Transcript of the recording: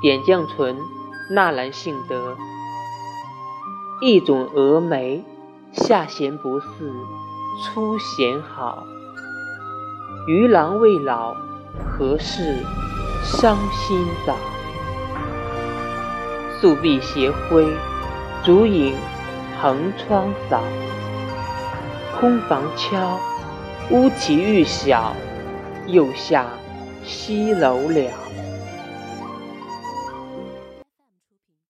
点绛唇，纳兰性德。一种蛾眉，下弦不似，初弦好。余郎未老，何事伤心早？素壁斜晖，烛影横窗扫。空房敲，屋脊欲晓，又下西楼了。